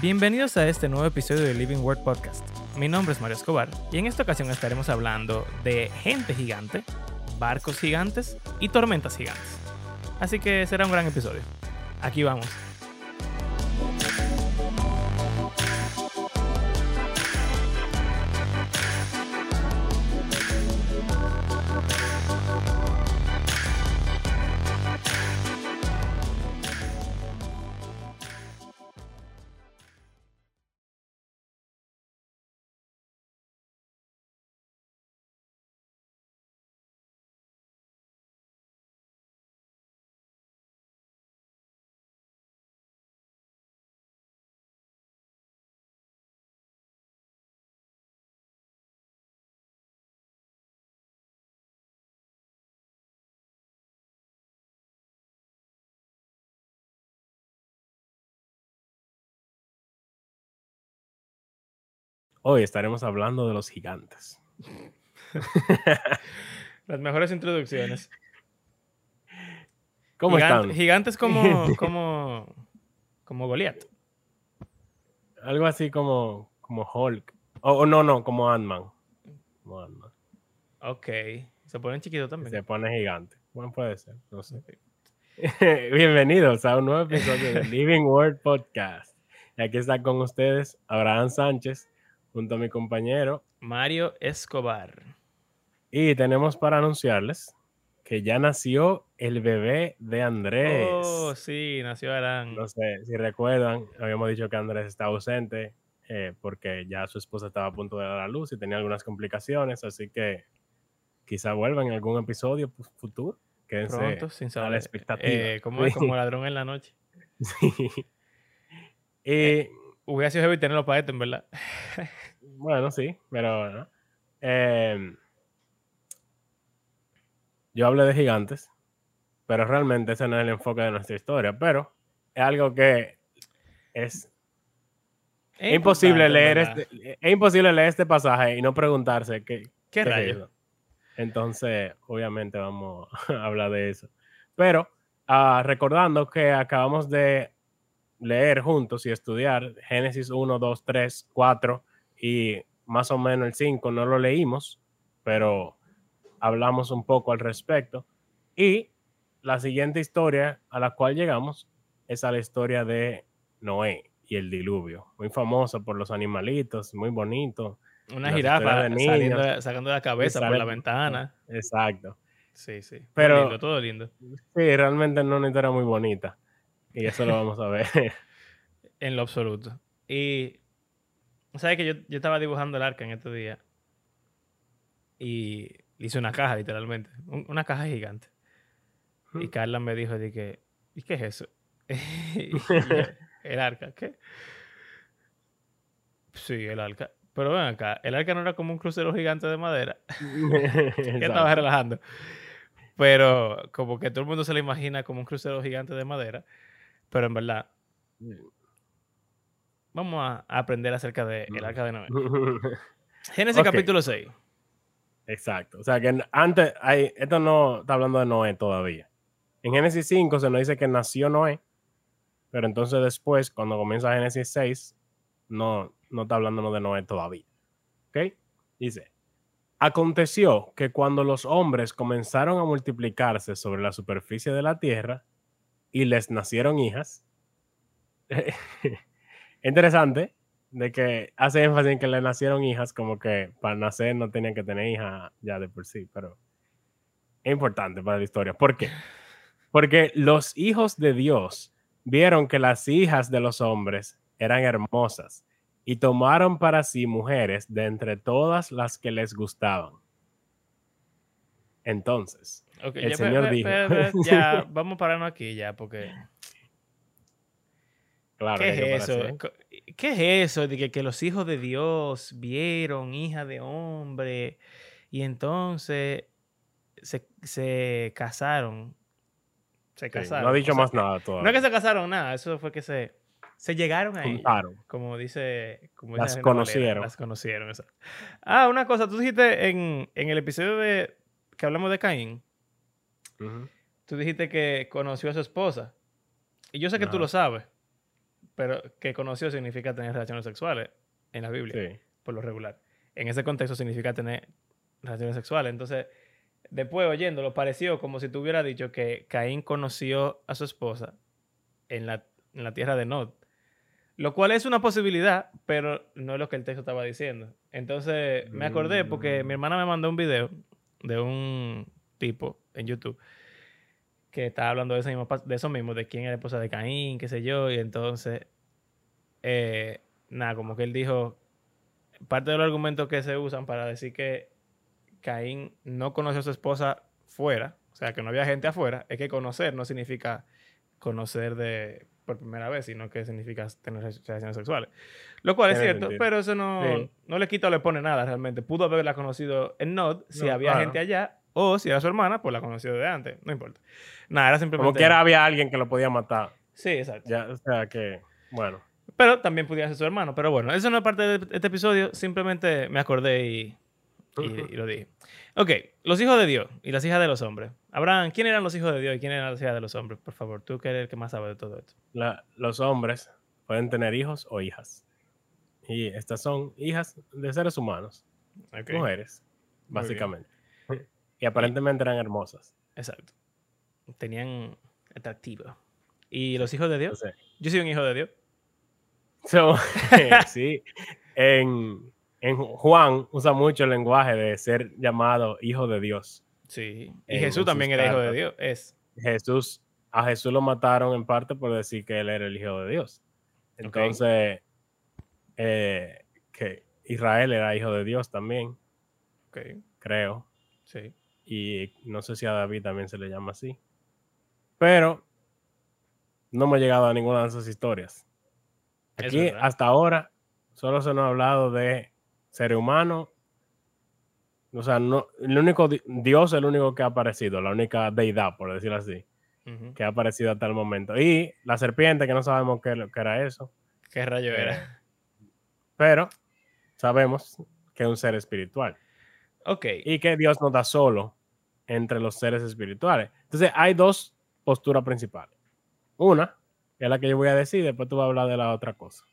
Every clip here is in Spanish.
Bienvenidos a este nuevo episodio de Living Word Podcast. Mi nombre es Mario Escobar y en esta ocasión estaremos hablando de gente gigante, barcos gigantes y tormentas gigantes. Así que será un gran episodio. Aquí vamos. Hoy estaremos hablando de los gigantes. Las mejores introducciones. ¿Cómo están? Gigantes como, como, como Goliath. Algo así como, como Hulk. O o no, no, como Ant-Man. Como Ant-Man. Ok. Se ponen chiquitos que también. Se pone gigante. Bueno, puede ser, no sé. Bienvenidos a un nuevo episodio de Living Word Podcast. Y aquí está con ustedes Abraham Sánchez, junto a mi compañero. Mario Escobar. Y tenemos para anunciarles que ya nació el bebé de Andrés. Oh, sí, nació Arán. No sé si recuerdan, habíamos dicho que Andrés está ausente eh, porque ya su esposa estaba a punto de dar a luz y tenía algunas complicaciones, así que quizá vuelva en algún episodio futuro. Quédense Pronto, sin a la saber. expectativa. Eh, como es como ladrón en la noche. Sí. Y Hubiera sido heavy tenerlo para en verdad. bueno, sí, pero. Em, yo hablé de gigantes, pero realmente ese no es el enfoque de nuestra historia, pero es algo que es Es imposible leer este, es imposible leer este pasaje y no preguntarse qué, ¿Qué es rayos? eso. Entonces, obviamente vamos a hablar de eso. Pero ah, recordando que acabamos de leer juntos y estudiar Génesis 1, 2, 3, 4 y más o menos el 5 no lo leímos, pero hablamos un poco al respecto. Y la siguiente historia a la cual llegamos es a la historia de Noé y el diluvio, muy famosa por los animalitos, muy bonito. Una jirafa de saliendo sacando la cabeza por la ventana. Exacto. Sí, sí. Pero- lindo, todo lindo. Sí, realmente no historia muy bonita. Y eso lo vamos a ver. En lo absoluto. Y. ¿Sabes que yo, yo estaba dibujando el arca en estos días? Y hice una caja, literalmente. un- una caja gigante. Y Carla me dijo de que, ¿y qué es eso? Y el arca, ¿qué? Sí, el arca. Pero ven acá, el arca no era como un crucero gigante de madera. que estaba relajando. Pero como que todo el mundo se lo imagina como un crucero gigante de madera. Pero en verdad, vamos a aprender acerca del el arca de Noé. Génesis capítulo 6. Exacto. O sea que antes, hay, esto no está hablando de Noé todavía. En Génesis 5 se nos dice que nació Noé, pero entonces después, cuando comienza Génesis 6, no, no está hablándonos de Noé todavía. ¿Ok? Dice, aconteció que cuando los hombres comenzaron a multiplicarse sobre la superficie de la tierra y les nacieron hijas, interesante de que hace énfasis en que le nacieron hijas, como que para nacer no tenían que tener hijas ya de por sí, pero es importante para la historia. ¿Por qué? Porque los hijos de Dios vieron que las hijas de los hombres eran hermosas y tomaron para sí mujeres de entre todas las que les gustaban. Entonces, El ya, Señor pe- dijo. pe- pe- ya, vamos a pararnos aquí ya, porque... claro, ¿Qué es eso? ¿eh? ¿Qué es eso de que, que los hijos de Dios vieron hija de hombre y entonces se, se casaron? Se Sí, casaron. no ha dicho o sea, más nada No todavía. es que se casaron, nada, eso fue que se, se llegaron a ella. Juntaron. Como dice. Como Las dice Reina Valera, conocieron. Las conocieron, exacto. Ah, una cosa, tú dijiste en, en el episodio de que hablamos de Caín, Tú dijiste que conoció a su esposa. Y yo sé que tú lo sabes, pero que conoció significa tener relaciones sexuales en la Biblia, Sí. por lo regular. En ese contexto significa tener relaciones sexuales. Entonces, después oyéndolo, pareció como si tú hubieras dicho que Caín conoció a su esposa en la, en la tierra de Nod. Lo cual es una posibilidad, pero no es lo que el texto estaba diciendo. Entonces me acordé porque mi Mm. hermana me mandó un video de un tipo en YouTube que estaba hablando de eso mismo, de eso mismo, de quién era la esposa de Caín, qué sé yo, y entonces, eh, nada, como que él dijo, parte de los argumentos que se usan para decir que Caín no conoció a su esposa fuera, o sea, que no había gente afuera, es que conocer no significa conocer de por primera vez, sino que significa tener relaciones sexuales. Lo cual es cierto, pero eso no, Sí. no le quita o le pone nada realmente. Pudo haberla conocido en Nod si No, había claro. gente allá, o si era su hermana, pues la conoció de antes, no importa. Nada, era simplemente... Como quiera había alguien que lo podía matar. Sí, exacto. Ya, o sea que, bueno. Pero también pudiera ser su hermano. Pero bueno, eso no es parte de este episodio. Simplemente me acordé y, y- y lo dije. Ok, los hijos de Dios y las hijas de los hombres. Abraham, ¿quién eran los hijos de Dios y quién eran las hijas de los hombres? Por favor, tú que eres el que más sabe de todo esto. La- los hombres pueden tener hijos o hijas. Y estas son hijas de seres humanos, mujeres, básicamente. Y aparentemente eran hermosas. Exacto. Tenían atractivo. ¿Y los hijos de Dios? Yo soy un hijo de Dios. so, sí, en, en Juan usa mucho el lenguaje de ser llamado hijo de Dios. Sí. Y En- Jesús en también era hijo de. Dios. Es. Jesús, a Jesús lo mataron en parte por decir que él era el hijo de Dios. Entonces, eh, que Israel era hijo de Dios también, Ok, creo. sí. Y no sé si a David también se le llama así. Pero no hemos llegado a ninguna de esas historias. Aquí, hasta ahora, solo se nos ha hablado de ser humano. O sea, no, el único di- Dios es el único que ha aparecido, la única deidad, por decirlo así, que ha aparecido hasta el momento. Y la serpiente, que no sabemos qué, qué era eso, ¿Qué rayo Eh, era? pero sabemos que es un ser espiritual. Ok. y que Dios nos da solo entre los seres espirituales. Entonces, hay dos posturas principales. Una, que es la que yo voy a decir, después tú vas a hablar de la otra cosa.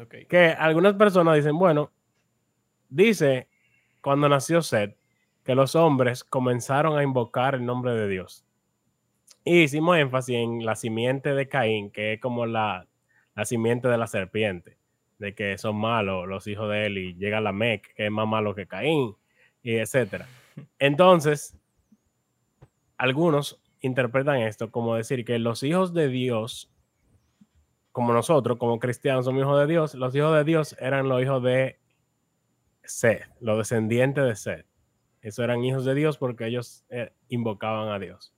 Ok. Que algunas personas dicen, bueno, dice cuando nació Seth que los hombres comenzaron a invocar el nombre de Dios. Y hicimos énfasis en la simiente de Caín, que es como la, la simiente de la serpiente, de que son malos los hijos de él y llega la Mec, que es más malo que Caín, y etcétera. Entonces, algunos interpretan esto como decir que los hijos de Dios, como nosotros, como cristianos, somos hijos de Dios, los hijos de Dios eran los hijos de Seth, los descendientes de Seth. Esos eran hijos de Dios porque ellos eh, invocaban a Dios.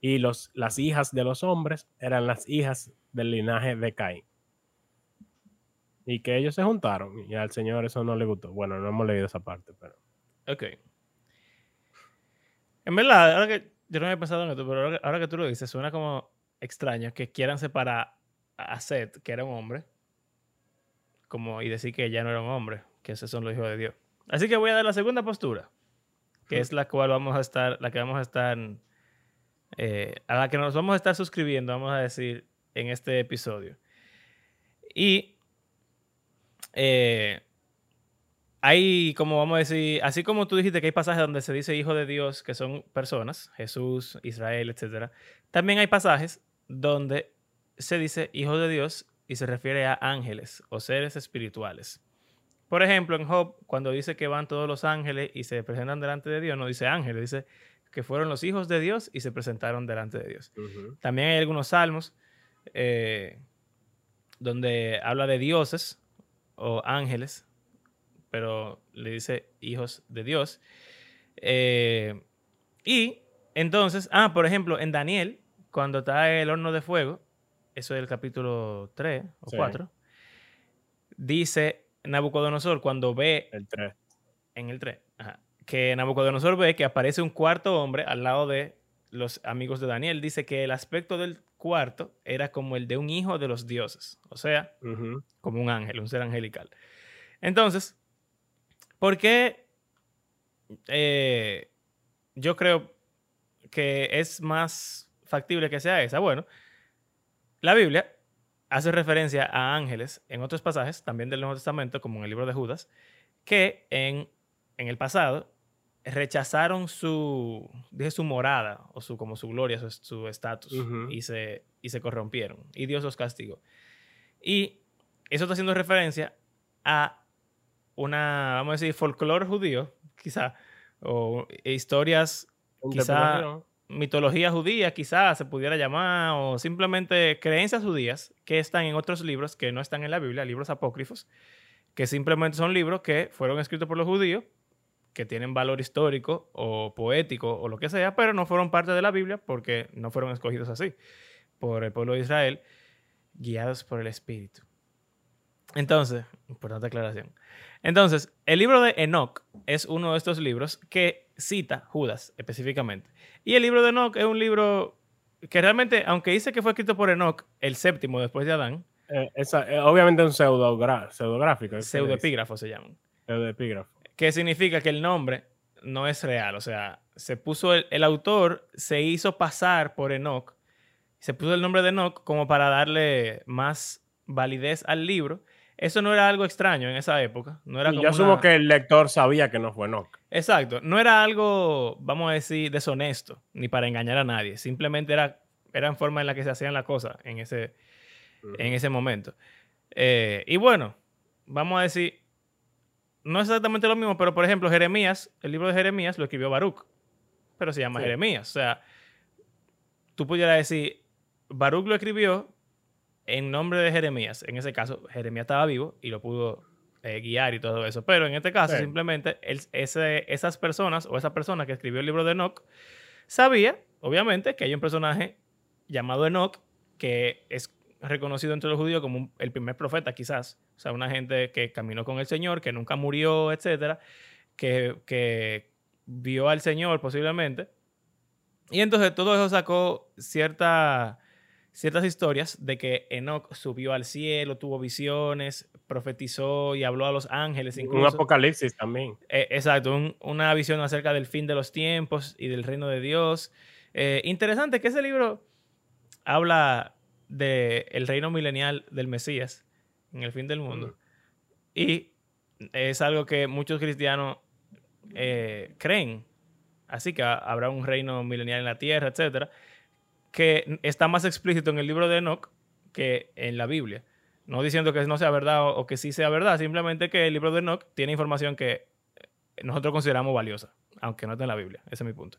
Y los, las hijas de los hombres eran las hijas del linaje de Caín. Y que ellos se juntaron y al Señor eso no le gustó. Bueno, no hemos leído esa parte, pero... Ok. En verdad, ahora que yo no había pensado en esto, pero ahora, que tú lo dices, suena como extraño que quieran separar a Seth, que era un hombre, como y decir que ya no era un hombre, que esos son los hijos de Dios. Así que voy a dar la segunda postura, que es la cual vamos a estar, la que vamos a estar, eh, a la que nos vamos a estar suscribiendo, vamos a decir, en este episodio. Y eh, hay, como vamos a decir, así como tú dijiste que hay pasajes donde se dice hijo de Dios, que son personas, Jesús, Israel, etc. También hay pasajes donde se dice hijo de Dios y se refiere a ángeles o seres espirituales. Por ejemplo, en Job, cuando dice que van todos los ángeles y se presentan delante de Dios, no dice ángeles, dice que fueron los hijos de Dios y se presentaron delante de Dios. También hay algunos salmos eh, donde habla de dioses o ángeles, pero le dice hijos de Dios. Eh, y entonces, ah, por ejemplo, en Daniel, cuando está el horno de fuego, eso es el capítulo 3 o Sí. 4, dice Nabucodonosor cuando ve El 3. en el 3, ajá, que Nabucodonosor ve que aparece un cuarto hombre al lado de los amigos de Daniel. Dice que el aspecto del cuarto era como el de un hijo de los dioses, o sea, como un ángel, un ser angelical. Entonces, ¿por qué eh, yo creo que es más factible que sea esa? Bueno, la Biblia hace referencia a ángeles en otros pasajes, también del Nuevo Testamento, como en el libro de Judas, que en, en el pasado rechazaron su, dije, su morada, o su, como su gloria, su estatus, y, se, y se corrompieron. Y Dios los castigó. Y eso está haciendo referencia a una, vamos a decir, folclore judío, quizá, o historias, quizá, mitología judía, quizá se pudiera llamar, o simplemente creencias judías que están en otros libros que no están en la Biblia, libros apócrifos, que simplemente son libros que fueron escritos por los judíos que tienen valor histórico o poético o lo que sea, pero no fueron parte de la Biblia porque no fueron escogidos así por el pueblo de Israel, guiados por el Espíritu. Entonces, importante aclaración. Entonces, el libro de Enoch es uno de estos libros que cita Judas específicamente. Y el libro de Enoch es un libro que realmente, aunque dice que fue escrito por Enoch, el séptimo después de Adán. Eh, eh, obviamente un pseudográfico. Pseudoepígrafo se llama. Pseudoepígrafo que significa que el nombre no es real. O sea, se puso el, autor, se hizo pasar por Enoch, se puso el nombre de Enoch como para darle más validez al libro. Eso no era algo extraño en esa época. No era yo asumo que el lector sabía que no fue Enoch. Exacto. No era algo, vamos a decir, deshonesto, ni para engañar a nadie. Simplemente era, era en forma en la que se hacían las cosas en ese, en ese momento. Eh, y bueno, vamos a decir, no es exactamente lo mismo, pero por ejemplo, Jeremías, el libro de Jeremías lo escribió Baruch, pero se llama Jeremías. O sea, tú pudieras decir, Baruch lo escribió en nombre de Jeremías. En ese caso, Jeremías estaba vivo y lo pudo eh, guiar y todo eso. Pero en este caso, simplemente ese, esas personas o esa persona que escribió el libro de Enoch sabía, obviamente, que hay un personaje llamado Enoch que es reconocido entre los judíos como el primer profeta, quizás. O sea, una gente que caminó con el Señor, que nunca murió, etcétera, que, que vio al Señor posiblemente. Y entonces todo eso sacó cierta, ciertas historias de que Enoch subió al cielo, tuvo visiones, profetizó y habló a los ángeles. Incluso. Un apocalipsis también. Eh, exacto, una visión acerca del fin de los tiempos y del reino de Dios. Eh, interesante que ese libro habla del reino milenial del Mesías en el fin del mundo. Y es algo que muchos cristianos eh, creen. Así que habrá un reino milenial en la tierra, etcétera, que está más explícito en el libro de Enoch que en la Biblia. No diciendo que no sea verdad o, que sí sea verdad, simplemente que el libro de Enoch tiene información que nosotros consideramos valiosa, aunque no está en la Biblia. Ese es mi punto.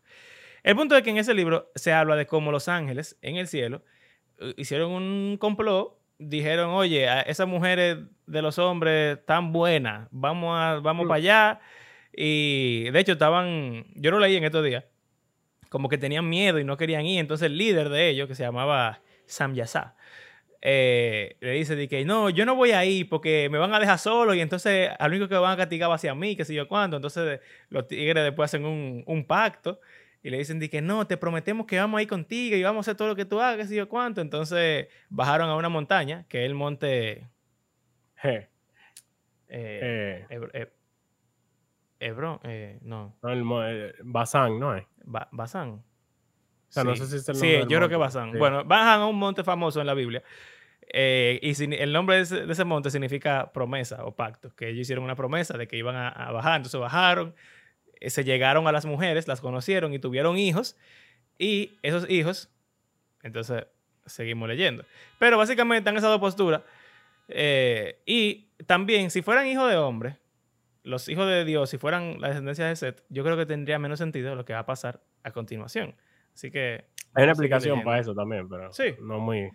El punto es que en ese libro se habla de cómo los ángeles en el cielo eh, hicieron un complot, dijeron, oye, esas mujeres de los hombres tan buenas, vamos, a, vamos mm. para allá. Y de hecho estaban, yo lo leí en estos días, como que tenían miedo y no querían ir. Entonces el líder de ellos, que se llamaba Sam Yasa, eh, le dice de que no, yo no voy a ir porque me van a dejar solo y entonces al único que van a castigar va hacia mí, que sé yo cuánto. Entonces los tigres después hacen un, un pacto y le dicen que no, te prometemos que vamos a ir contigo y vamos a hacer todo lo que tú hagas y yo cuánto. Entonces bajaron a una montaña, que es el monte... Eh, eh, Hebrón, eh, no. no el, Bazán, ¿no es? Bazán. O sea, no sé si es el nombre Sí, yo creo que Bazán. Bueno, bajan a un monte famoso en la Biblia. y el nombre de ese, monte significa promesa o pacto, que ellos hicieron una promesa de que iban a, a bajar, entonces bajaron, eh, se llegaron a las mujeres, las conocieron y tuvieron hijos. Y esos hijos, entonces seguimos leyendo. Pero básicamente en esa dos posturas. Eh, y también, si fueran hijos de hombre, los hijos de Dios, si fueran la descendencia de Seth, yo creo que tendría menos sentido lo que va a pasar a continuación. Así que. Hay una aplicación para eso también, pero sí. no muy.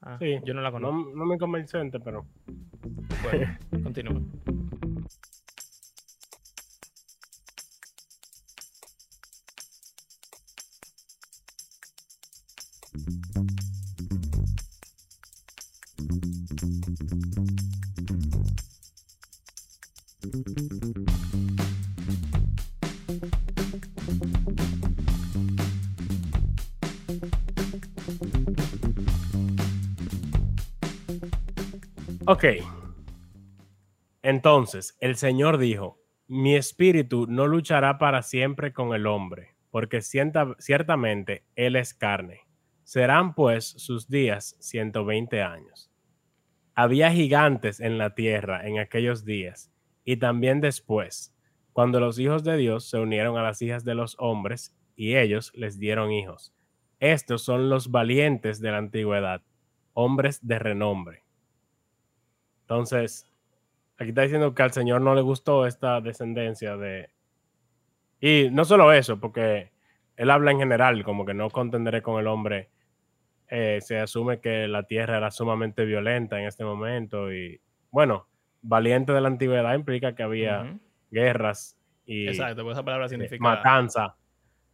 Ah, sí. Yo no la conozco. No, no muy convincente, pero. Bueno, continúa. Ok. Entonces, el Señor dijo, mi espíritu no luchará para siempre con el hombre, porque ciertamente Él es carne. Serán pues sus días 120 años. había gigantes en la tierra en aquellos días y también después, cuando los hijos de Dios se unieron a las hijas de los hombres y ellos les dieron hijos. Estos son los valientes de la antigüedad, hombres de renombre. Entonces, aquí está diciendo que al Señor no le gustó esta descendencia de... Y no solo eso, porque él habla en general, como que no contenderé con el hombre. Eh, se asume que la tierra era sumamente violenta en este momento y, bueno, valiente de la antigüedad implica que había guerras y Exacto, esa palabra significa matanza.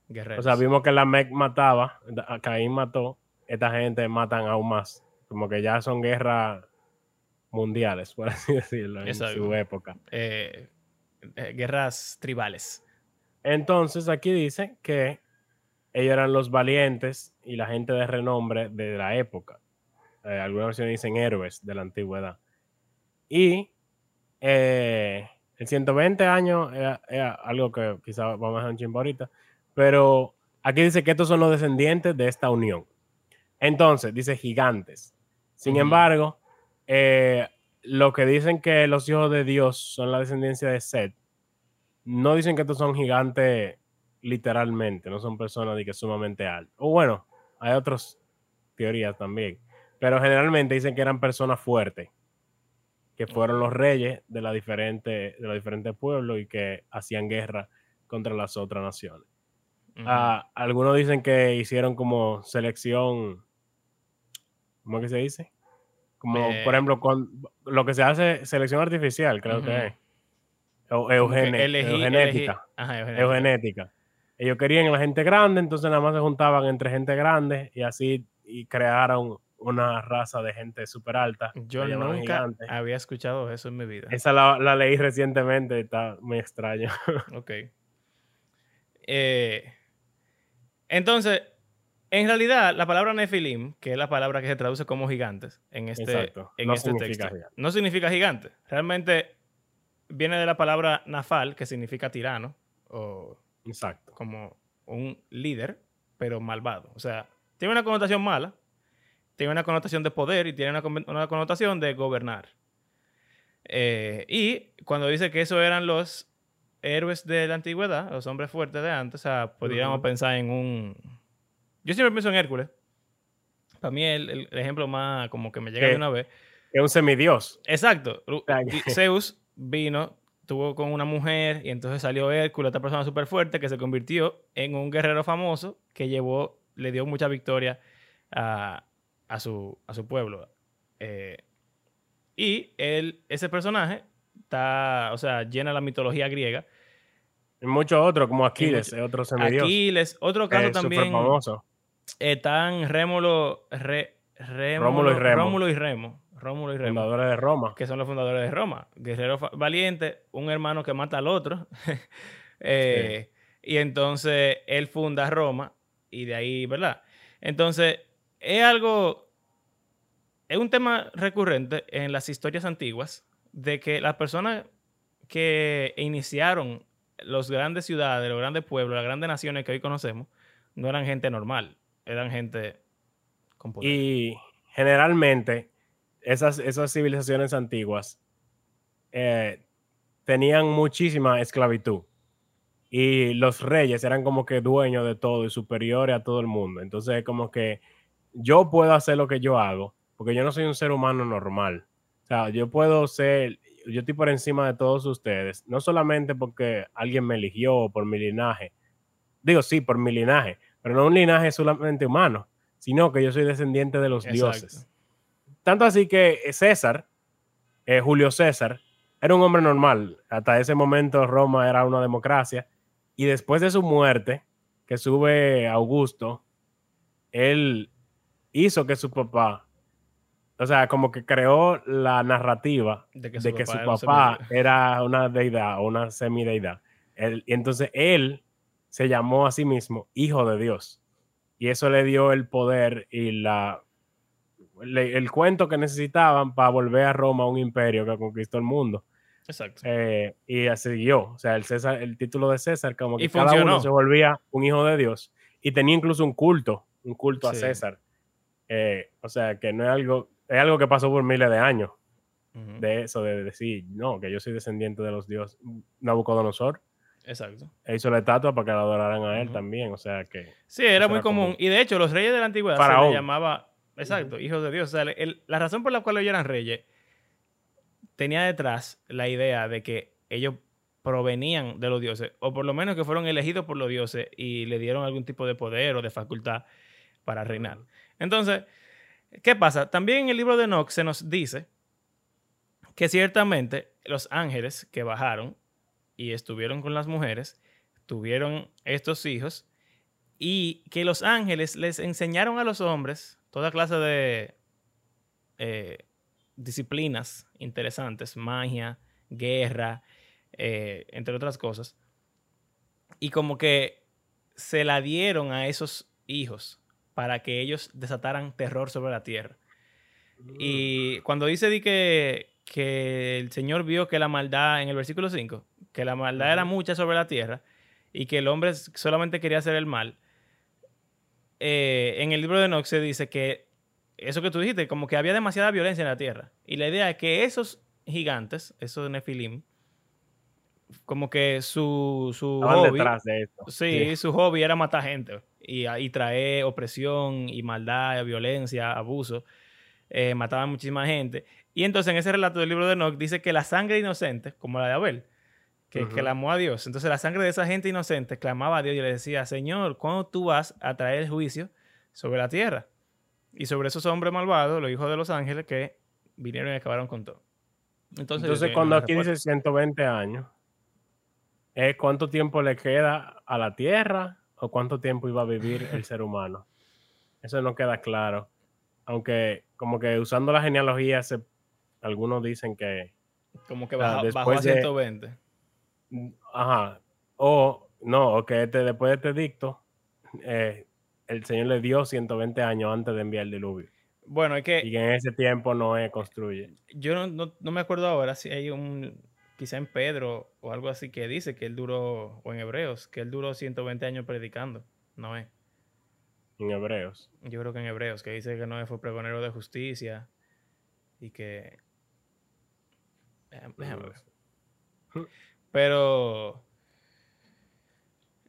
guerreros. O sea, vimos que la Mec mataba, Caín mató, esta gente matan aún más. Como que ya son guerras mundiales, por así decirlo, en Exacto. su época. Eh, eh, guerras tribales. Entonces aquí dice que ellos eran los valientes y la gente de renombre de la época. Eh, algunas versiones dicen héroes de la antigüedad. Y eh, el 120 años era, era algo que quizá vamos a dejar un chimbo ahorita, pero aquí dice que estos son los descendientes de esta unión. Entonces, dice gigantes. Sin embargo, eh, lo que dicen que los hijos de Dios son la descendencia de Seth, no dicen que estos son gigantes literalmente, no son personas de que sumamente altas. O bueno, hay otras teorías también, pero generalmente dicen que eran personas fuertes, que fueron los reyes de, la diferente, de los diferentes pueblos y que hacían guerra contra las otras naciones. Ah, algunos dicen que hicieron como selección, ¿cómo es que se dice? Como, Eh, por ejemplo, con lo que se hace selección artificial, creo que es. Eugene- elegí- eugenética. elegí- ajá, eugenética. eugenética. Ellos querían la gente grande, entonces nada más se juntaban entre gente grande y así y crearon una raza de gente súper alta. Yo nunca había escuchado eso en mi vida. Esa la, la leí recientemente, está muy extraño. Ok. Eh, entonces, en realidad, la palabra Nefilim, que es la palabra que se traduce como gigantes en este, en No este texto, gigante. no significa gigante. Realmente viene de la palabra Nafal, que significa tirano, o Exacto. como un líder, pero malvado. O sea, tiene una connotación mala, tiene una connotación de poder y tiene una, una connotación de gobernar. Eh, y cuando dice que esos eran los héroes de la antigüedad, los hombres fuertes de antes, o sea, podríamos pensar en un... Yo siempre pienso en Hércules. Para mí el, el- ejemplo más como que me llega de una vez. Es un semidios. Exacto. Zeus vino, tuvo con una mujer y entonces salió Hércules, esta persona súper fuerte que se convirtió en un guerrero famoso que llevó, le dio mucha victoria a, a su, a su pueblo. Eh, y él, ese personaje está, o sea, llena la mitología griega. Y muchos otros, como Aquiles, mucho- otro semidios. Aquiles, otro caso súper también famoso. Están Rémulo, Re- Rémulo- Rómulo y Remo. Rómulo y Remo. Rómulo y Remo Fundadores de Roma. que son los fundadores de Roma. Guerrero valiente, un hermano que mata al otro. Eh, Y entonces él funda Roma y de ahí, ¿verdad? Entonces, es algo, es un tema recurrente en las historias antiguas de que las personas que iniciaron las grandes ciudades, los grandes pueblos, las grandes naciones que hoy conocemos, no eran gente normal, eran gente. Y generalmente esas, esas civilizaciones antiguas eh, tenían muchísima esclavitud. Y los reyes eran como que dueños de todo y superiores a todo el mundo. Entonces, como que yo puedo hacer lo que yo hago, porque yo no soy un ser humano normal. O sea, yo puedo ser, yo estoy por encima de todos ustedes, no solamente porque alguien me eligió por mi linaje. Digo, sí, por mi linaje, pero no un linaje solamente humano, sino que yo soy descendiente de los Exacto. dioses. Tanto así que César, eh, Julio César, era un hombre normal. Hasta ese momento Roma era una democracia. Y después de su muerte, que sube Augusto, él hizo que su papá, o sea, como que creó la narrativa De que de su que papá su era una deidad o una semideidad. Él- y entonces él se llamó a sí mismo Hijo de Dios. Y eso le dio el poder y la, le- el cuento que necesitaban para volver a Roma un imperio que conquistó el mundo. Exacto. Eh, y así siguió. O sea, el, César, el título de César, como que Y cada funcionó. uno se volvía un hijo de Dios. Y tenía incluso un culto, un culto a. César. Eh, o sea, que no es algo, es algo que pasó por miles de años. De eso, de decir, no, que yo soy descendiente de los dioses. Nabucodonosor Exacto. e hizo la estatua para que la adoraran a él también, o sea que... Sí, era muy era común. común. Y de hecho, los reyes de la antigüedad se les llamaba, exacto, hijos de Dios. O sea, el- la razón por la cual ellos eran reyes tenía detrás la idea de que ellos provenían de los dioses, o por lo menos que fueron elegidos por los dioses y le dieron algún tipo de poder o de facultad para reinar. Entonces, ¿qué pasa? También en el libro de Enoch se nos dice que ciertamente los ángeles que bajaron y estuvieron con las mujeres tuvieron estos hijos y que los ángeles les enseñaron a los hombres toda clase de eh, disciplinas interesantes, magia, guerra, eh, entre otras cosas. Y como que se la dieron a esos hijos para que ellos desataran terror sobre la tierra. Y cuando dice di que, que el Señor vio que la maldad, en el versículo 5, que la maldad era mucha sobre la tierra y que el hombre solamente quería hacer el mal, eh, en el libro de Enoch se dice que eso que tú dijiste, como que había demasiada violencia en la tierra. Y la idea es que esos gigantes, esos Nefilim, como que su, su hobby, detrás de esto. Sí, su hobby era matar gente y, y traer opresión y maldad, violencia, abuso. Eh, mataban muchísima gente. Y entonces en ese relato del libro de Enoch dice que la sangre inocente, como la de Abel, que clamó a Dios. Entonces la sangre de esa gente inocente clamaba a Dios y le decía, Señor, ¿cuándo tú vas a traer el juicio sobre la tierra? Y sobre esos hombres malvados, los hijos de los ángeles, que vinieron y acabaron con todo. Entonces, cuando aquí dice 120 años, ¿es cuánto tiempo le queda a la Tierra o cuánto tiempo iba a vivir el ser humano? Eso no queda claro. Aunque, como que usando la genealogía, se- algunos dicen que, como que o sea, bajó, a después de- 120. mm, ajá, o no, o que este, después de este dicto, eh, el Señor le dio 120 años antes de enviar el diluvio. Bueno, es que Y que en ese tiempo Noé construye. yo no, no- no me acuerdo ahora si hay un, quizá en Pedro o algo así que dice que él duró, o en Hebreos, que él duró 120 años predicando. Noé. En Hebreos. Yo creo que en Hebreos, que dice que Noé fue pregonero de justicia y que... Déjame, déjame ver. Pero...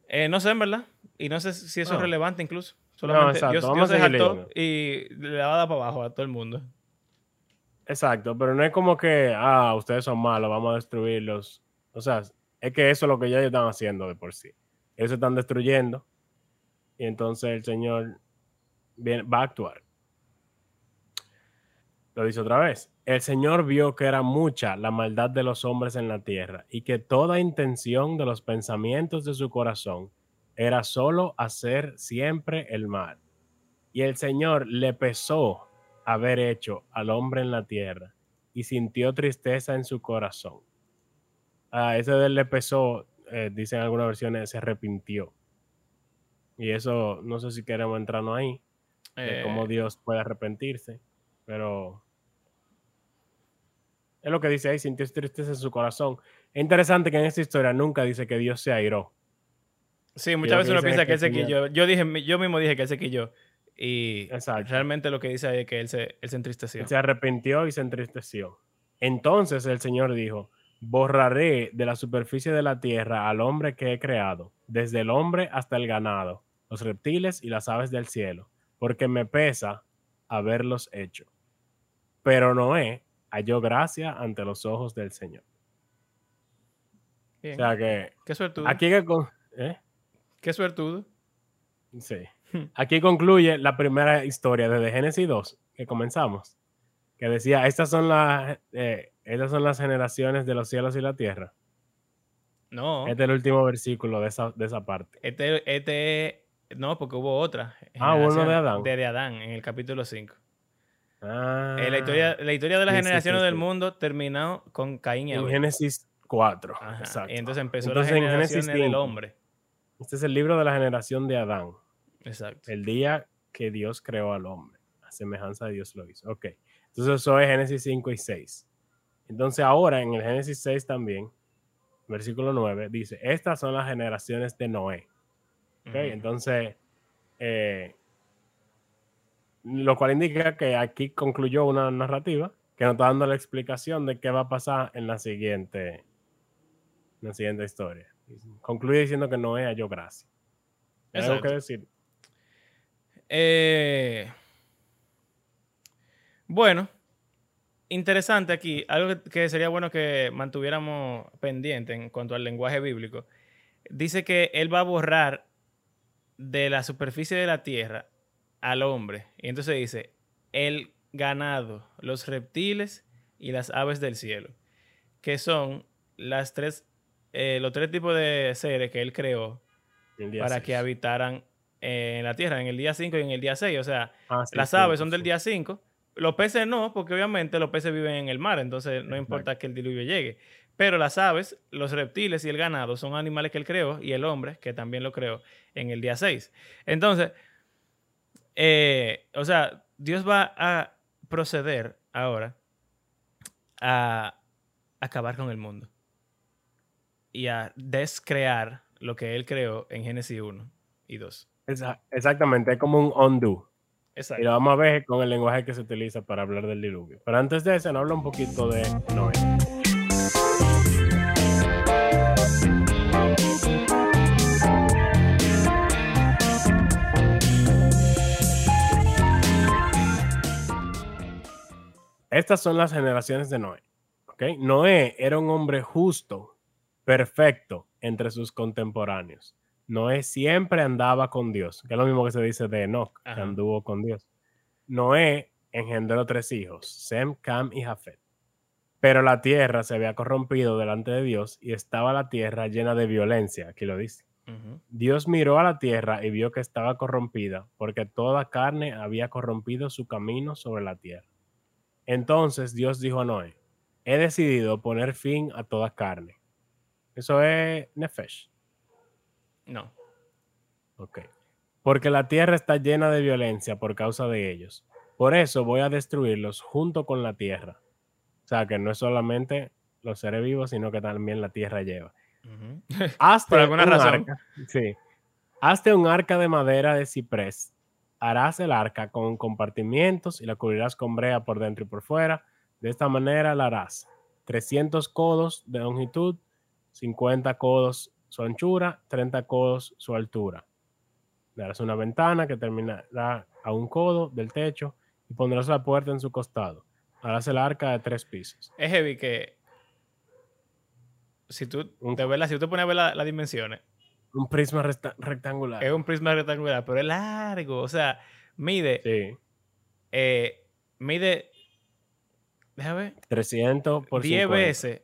eh, no sé, en verdad. Y no sé si eso No. es relevante incluso. Solamente exacto. Dios, Dios y le va a dar para abajo a todo el mundo. Exacto, pero no es como que, ah, ustedes son malos, vamos a destruirlos. O sea, es que eso es lo que ya ellos están haciendo de por sí. Ellos se están destruyendo y entonces el Señor viene- va a actuar. Lo dice otra vez. El Señor vio que era mucha la maldad de los hombres en la tierra y que toda intención de los pensamientos de su corazón era solo hacer siempre el mal. Y el Señor le pesó haber hecho al hombre en la tierra y sintió tristeza en su corazón. A ese de él le pesó, eh, dicen algunas versiones, se arrepintió. Y eso, no sé si queremos entrarnos ahí, de cómo Eh, Dios puede arrepentirse, pero es lo que dice ahí, sintió tristeza en su corazón. Es interesante que en esta historia nunca dice que Dios se airó. Sí, muchas veces uno piensa que él se quilló. Yo, dije, yo mismo dije que él se quilló. Y Exacto. realmente lo que dice ahí es que él se, él se entristeció. Él se arrepintió y se entristeció. Entonces el Señor dijo, borraré de la superficie de la tierra al hombre que he creado, desde el hombre hasta el ganado, los reptiles y las aves del cielo, porque me pesa haberlos hecho. Pero Noé halló gracia ante los ojos del Señor. Bien. O sea que Qué suertudo. aquí que con- ¿eh? Qué suertudo. Sí. Aquí concluye la primera historia desde Génesis 2, que comenzamos, que decía, estas son, las, eh, estas son las generaciones de los cielos y la tierra. No. Este es el último versículo de esa, de esa parte. Este, este, no, porque hubo otra. Ah, hubo uno de Adán. De, de Adán, en el capítulo 5. Ah, Eh, la, historia, la historia de las sí, generaciones sí, del mundo terminó con Caín y en Abel. Génesis 4. Ajá, Exacto. Y entonces empezó Entonces, la en generación del 5. hombre. Este es el libro de la generación de Adán, Exacto. el día que Dios creó al hombre. A semejanza de Dios lo hizo. Ok. Entonces eso es Génesis 5 y 6. Entonces ahora en el Génesis 6 también, versículo 9, dice, estas son las generaciones de Noé. Ok, Ujú. Entonces, eh, lo cual indica que aquí concluyó una narrativa que nos está dando la explicación de qué va a pasar en la siguiente, en la siguiente historia. Concluye diciendo que Noé halló gracia. ¿Hay algo que decir? Eh, bueno, interesante aquí, algo que, que sería bueno que mantuviéramos pendiente en cuanto al lenguaje bíblico. Dice que él va a borrar de la superficie de la tierra al hombre. Y entonces dice, el ganado, los reptiles y las aves del cielo, que son las tres, eh, los tres tipos de seres que él creó para seis. que habitaran eh, en la tierra en el día 5 y en el día 6. O sea, Ah, sí, las sí, aves son del día 5. Los peces no, porque obviamente los peces viven en el mar, entonces no Exacto. importa que el diluvio llegue. Pero las aves, los reptiles y el ganado son animales que él creó y el hombre, que también lo creó en el día 6. Entonces, eh, o sea, Dios va a proceder ahora a acabar con el mundo y a descrear lo que él creó en Génesis 1 y 2. Exa- Exactamente, es como un undo. Y Exacto. lo vamos a ver con el lenguaje que se utiliza para hablar del diluvio. Pero antes de eso, nos habla un poquito de Noé. Estas son las generaciones de Noé. ¿ok? Noé era un hombre justo, perfecto entre sus contemporáneos. Noé siempre andaba con Dios, que es lo mismo que se dice de Enoch, que anduvo con Dios. Noé engendró tres hijos, Sem, Cam y Jafet. Pero la tierra se había corrompido delante de Dios y estaba la tierra llena de violencia, aquí lo dice. Dios miró a la tierra y vio que estaba corrompida, porque toda carne había corrompido su camino sobre la tierra. Entonces Dios dijo a Noé, he decidido poner fin a toda carne. Eso es Nefesh. No. Ok. Porque la tierra está llena de violencia por causa de ellos. Por eso voy a destruirlos junto con la tierra. O sea, que no es solamente los seres vivos, sino que también la tierra lleva. Hazte Por alguna un razón. arca- sí. Hazte un arca de madera de ciprés. Harás el arca con compartimientos y la cubrirás con brea por dentro y por fuera. De esta manera la harás. 300 codos de longitud, 50 codos su anchura, 30 codos su altura. Le harás una ventana que terminará a un codo del techo y pondrás la puerta en su costado. Harás el arca de tres pisos. Es heavy que si tú, verdad, si tú te pones a ver la- las dimensiones, Un prisma rectangular. es un prisma rectangular, pero es largo. O sea, mide, Sí. eh, mide, déjame ver, 300 por 10 50. veces.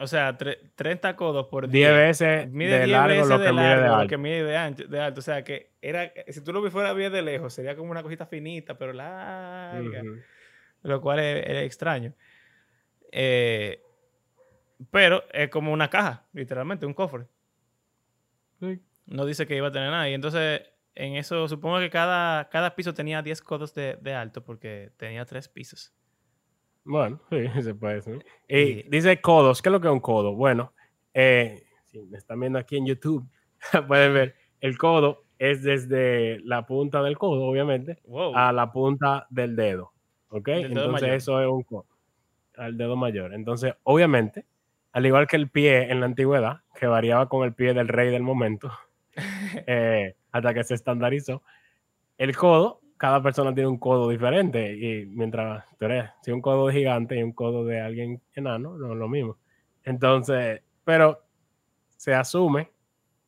O sea, tre- 30 codos por 10 10. veces Mide de 10 largo veces lo que de mide de largo lo alto. que mide de ancho, de alto. O sea, que era, si tú lo ves fuera bien de lejos, sería como una cosita finita, pero larga. Lo cual es, es extraño. Eh, pero es como una caja, literalmente, un cofre. Sí. No dice que iba a tener nada. Y entonces, en eso, supongo que cada, cada piso tenía 10 codos de, de alto porque tenía tres pisos. Bueno, sí, se puede decir. Y dice codos. ¿Qué es lo que es un codo? Bueno, eh, si me están viendo aquí en YouTube, pueden ver, el codo es desde la punta del codo, obviamente, Wow. a la punta del dedo. ¿Ok? Del dedo Entonces mayor. eso es un codo. Al dedo mayor. Entonces, obviamente, al igual que el pie en la antigüedad, que variaba con el pie del rey del momento, eh, hasta que se estandarizó, el codo, cada persona tiene un codo diferente. Y mientras tú eres, si un codo de gigante y un codo de alguien enano, no es lo mismo. Entonces, pero se asume,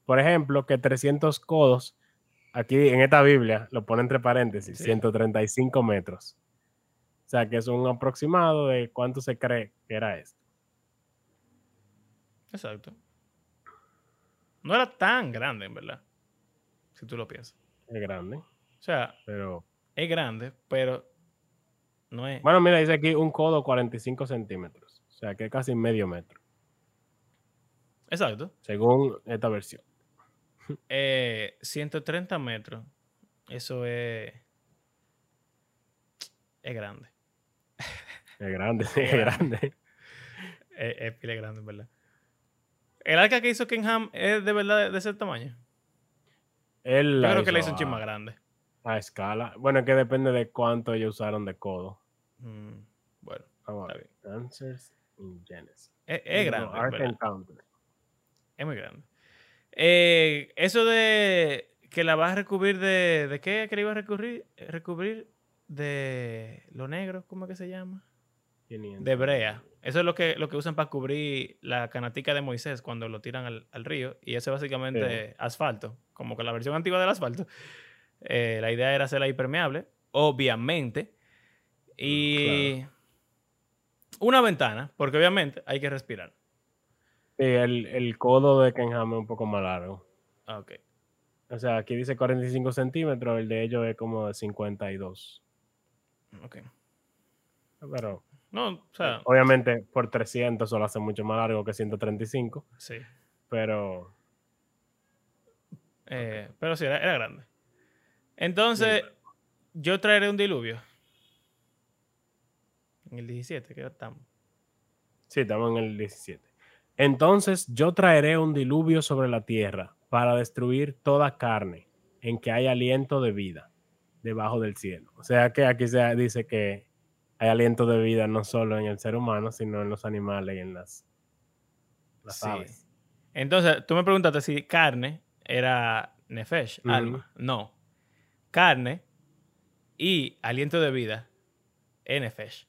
por ejemplo, que 300 codos, aquí en esta Biblia, lo pone entre paréntesis, Sí. 135 metros. O sea, que es un aproximado de cuánto se cree que era esto. Exacto. No era tan grande, en verdad. Si tú lo piensas. Es grande, O sea, pero... es grande, pero no es. Bueno, mira, dice aquí un codo 45 centímetros. O sea, que es casi medio metro, Exacto. según esta versión. Eh, 130 metros. Eso es. Es grande. Es grande, sí, es grande. Es, es pila grande, en verdad. El arca que hizo Kenham es de verdad de, ese tamaño. Él Yo creo que la hizo un más grande. a escala. Bueno, es que depende de cuánto ellos usaron de codo. Mm, bueno, Vamos a está ver. Answers in Genesis. es, es grande. Es muy grande. Eh, eso de que la vas a recubrir de. ¿De qué? Que la iba a recubrir, recubrir de lo negro, ¿cómo es que se llama? 500. De brea. Eso es lo que, lo que usan para cubrir la canatica de Moisés cuando lo tiran al, al río. Y eso es básicamente asfalto, como que la versión antigua del asfalto. Eh, la idea era hacerla impermeable, obviamente. Y una ventana, porque obviamente hay que respirar. Sí, el, el codo de Kenham es un poco más largo. Ah, Ok. O sea, aquí dice 45 centímetros, el de ellos es como de 52. ok. Pero No, o sea, obviamente por 300 solo hace mucho más largo que 135. sí. Pero Eh, Pero sí, era, era grande. Entonces, yo traeré un diluvio. En el 17, que estamos. sí, estamos en el 17. Entonces yo traeré un diluvio sobre la tierra para destruir toda carne en que hay aliento de vida debajo del cielo. O sea que aquí se dice que hay aliento de vida no solo en el ser humano, sino en los animales y en las, las Sí. aves. Entonces, tú me preguntaste si carne era nefesh, alma. No. Carne y aliento de vida es nefesh.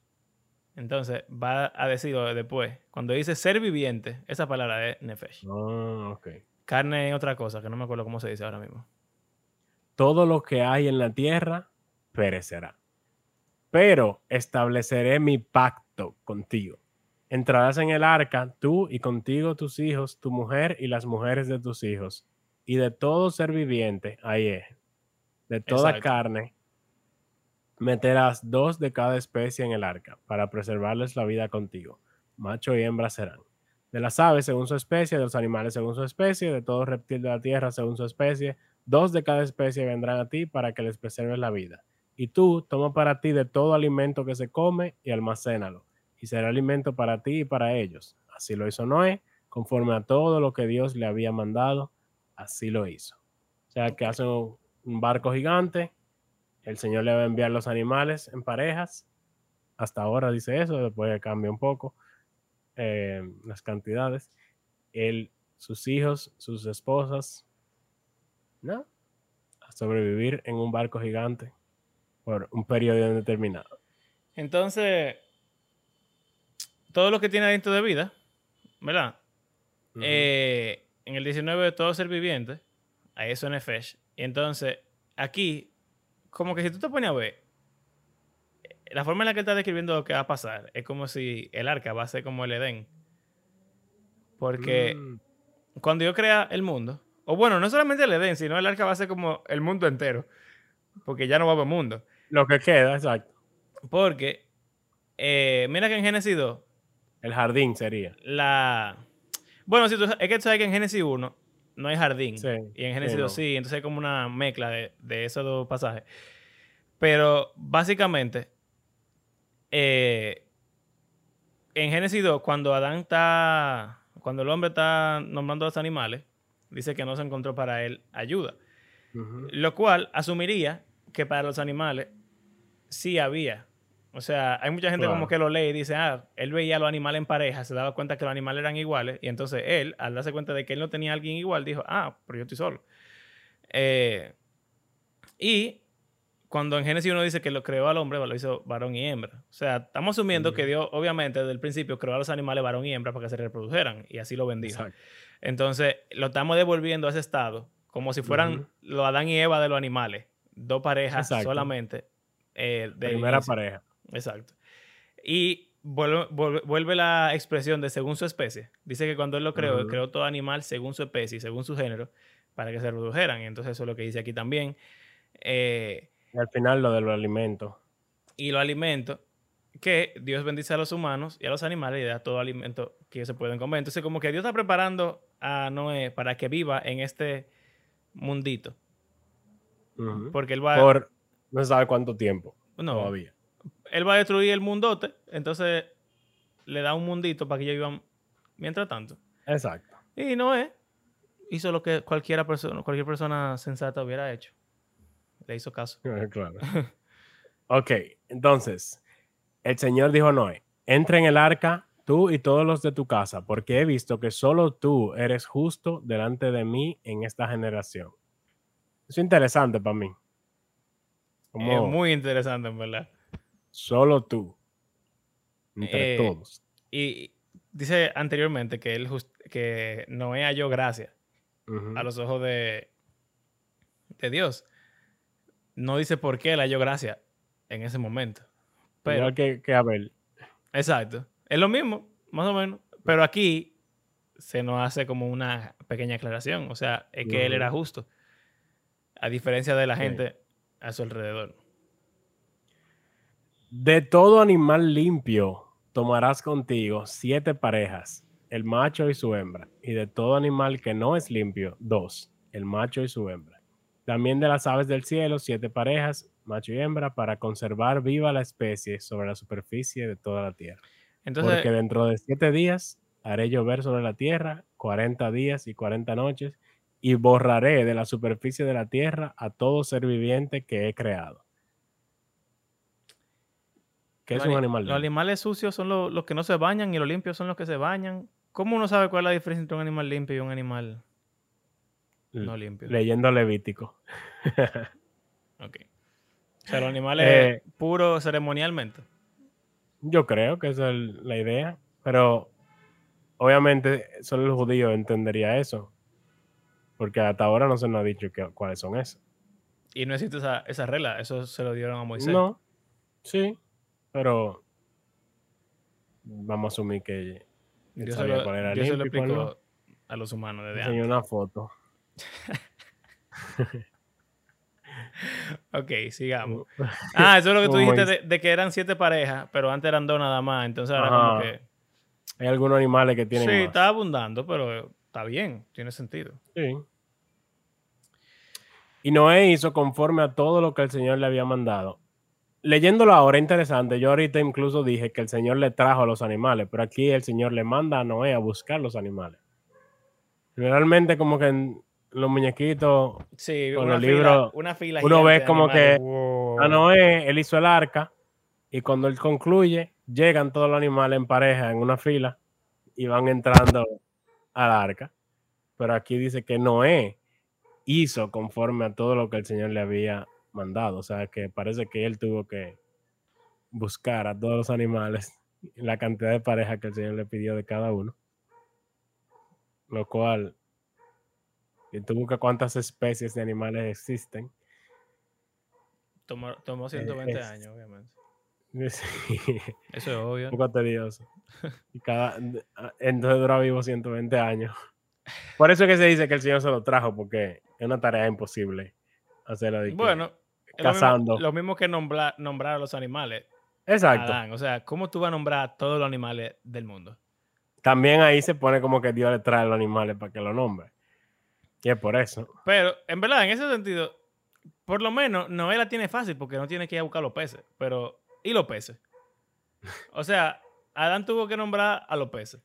Entonces, va a decirlo después. Cuando dice ser viviente, esa palabra es nefesh. Ah, ok. Carne es otra cosa, que no me acuerdo cómo se dice ahora mismo. todo lo que hay en la tierra perecerá. Pero estableceré mi pacto contigo. Entrarás en el arca, tú y contigo tus hijos, tu mujer y las mujeres de tus hijos. Y de todo ser viviente, ahí es, de toda Exacto. carne, meterás dos de cada especie en el arca para preservarles la vida contigo. Macho y hembra serán. De las aves según su especie, de los animales según su especie, de todo reptil de la tierra según su especie, Dos de cada especie vendrán a ti para que les preserves la vida. Y tú toma para ti de todo alimento que se come y almacénalo. Y será alimento para ti y para ellos. Así lo hizo Noé, conforme a todo lo que Dios le había mandado, así lo hizo. O sea que hace un, un barco gigante, el Señor le va a enviar los animales en parejas. Hasta ahora dice eso, después cambia un poco eh, las cantidades. Él, sus hijos, sus esposas, ¿no? A sobrevivir en un barco gigante por un periodo indeterminado. Entonces, todo lo que tiene aliento de vida, ¿verdad? Eh, en el 19 de todo ser viviente, a eso en Nefesh. Y entonces, aquí, como que si tú te pones a ver, la forma en la que él está describiendo lo que va a pasar es como si el arca va a ser como el Edén. Porque Mm, cuando yo crea el mundo, o bueno, no solamente el Edén, sino el arca va a ser como el mundo entero. Porque ya no va a haber mundo. Lo que queda, exacto. Porque, eh, mira que en Génesis 2, El jardín sería. la... Bueno, si tú, es que tú sabes que en Génesis 1 no hay jardín. Sí, y en Génesis sí, 2 no. sí. Entonces hay como una mezcla de, de esos dos pasajes. Pero básicamente, eh, en Génesis 2, cuando Adán está... Cuando el hombre está nombrando a los animales, dice que no se encontró para él ayuda. Lo cual asumiría que para los animales sí había. O sea, hay mucha gente Claro. como que lo lee y dice, ah, él veía a los animales en pareja, se daba cuenta que los animales eran iguales, y entonces él, al darse cuenta de que él no tenía a alguien igual, dijo, ah, pero yo estoy solo. Eh, y cuando en Génesis uno dice que lo creó al hombre, lo hizo varón y hembra. O sea, estamos asumiendo que Dios, obviamente, desde el principio creó a los animales varón y hembra para que se reprodujeran, y así lo bendijo. Exacto. Entonces, lo estamos devolviendo a ese estado, como si fueran Ujú. los Adán y Eva de los animales. Dos parejas Exacto. solamente. Eh, de Primera inicio. pareja. Exacto. Y vuelve, vuelve- la expresión de según su especie. Dice que cuando él lo creó, él creó todo animal según su especie, según su género, para que se reprodujeran. Y entonces eso es lo que dice aquí también. Eh, Y al final lo de los alimentos. y los alimentos que Dios bendice a los humanos y a los animales y da todo alimento que se pueden comer. Entonces, como que Dios está preparando a Noé para que viva en este mundito. Porque él va, Por no se sabe cuánto tiempo no, todavía. él va a destruir el mundote, entonces le da un mundito para que ellos vivan mientras tanto. Exacto. Y Noé hizo lo que cualquiera persona, cualquier persona sensata hubiera hecho. Le hizo caso. claro. ok, entonces, el Señor dijo a Noé, entra en el arca tú y todos los de tu casa, porque he visto que solo tú eres justo delante de mí en esta generación. Es interesante para mí. Es muy interesante, en verdad. Solo tú. Entre Eh, todos. Y dice anteriormente que él just- que Noé halló gracia a los ojos de, de Dios. No dice por qué él halló gracia en ese momento. Pero, Igual que, que Abel. exacto. Es lo mismo, más o menos. Pero aquí se nos hace como una pequeña aclaración. O sea, es que él era justo. A diferencia de la gente a su alrededor. De todo animal limpio tomarás contigo siete parejas, el macho y su hembra. Y de todo animal que no es limpio, dos, el macho y su hembra. También de las aves del cielo, siete parejas, macho y hembra, para conservar viva la especie sobre la superficie de toda la tierra. Entonces, Porque dentro de siete días haré llover sobre la tierra cuarenta días y cuarenta noches, y borraré de la superficie de la tierra a todo ser viviente que he creado. ¿Qué es los un ani- animal? Los limpio? animales sucios son lo- los que no se bañan y los limpios son los que se bañan. ¿Cómo uno sabe cuál es la diferencia entre un animal limpio y un animal no limpio? Leyendo Levítico. Ok. O sea, los animales Eh, puros ceremonialmente. Yo creo que esa es la idea, pero obviamente solo el judío entendería eso, porque hasta ahora no se nos ha dicho que- cuáles son esos. Y no existe esa, esa regla. Eso se lo dieron a Moisés. No, sí, pero vamos a asumir que Dios se sabía lo, cuál era Dios se lo no. a los humanos desde antes. una foto. Ok, sigamos. Ah, eso es lo que tú Como dijiste de, de que eran siete parejas, pero antes eran dos nada más. Entonces ahora como Ajá. que... Hay algunos animales que tienen Sí, más. está abundando, pero está bien. Tiene sentido. Sí. Y Noé hizo conforme a todo lo que el Señor le había mandado. Leyéndolo ahora, interesante. Yo ahorita incluso dije que el Señor le trajo a los animales, pero aquí el Señor le manda a Noé a buscar los animales. Realmente como que en los muñequitos, Sí, Con los fila, libros, una fila uno ve como animales. que Wow. a Noé él hizo el arca y cuando él concluye, llegan todos los animales en pareja en una fila y van entrando al arca. Pero aquí dice que Noé hizo conforme a todo lo que el Señor le había mandado. O sea que parece que él tuvo que buscar a todos los animales la cantidad de pareja que el Señor le pidió de cada uno. Lo cual, si tú buscas cuántas especies de animales existen, Tomó, tomó 120 es- años, obviamente. Sí, Eso es obvio. un poco tedioso. Y cada, entonces dura vivo 120 años. Por eso es que se dice que el Señor se lo trajo, porque es una tarea imposible de que- Bueno, es lo mismo, cazando. lo mismo que nombrar, nombrar a los animales. Exacto. Adán. O sea, ¿cómo tú vas a nombrar a todos los animales del mundo? También ahí se pone como que Dios le trae a los animales para que lo nombre. Y es por eso. Pero, en verdad, en ese sentido, por lo menos Noé la tiene fácil porque no tiene que ir a buscar los peces. Pero, ¿y los peces? O sea, Adán tuvo que nombrar a los peces.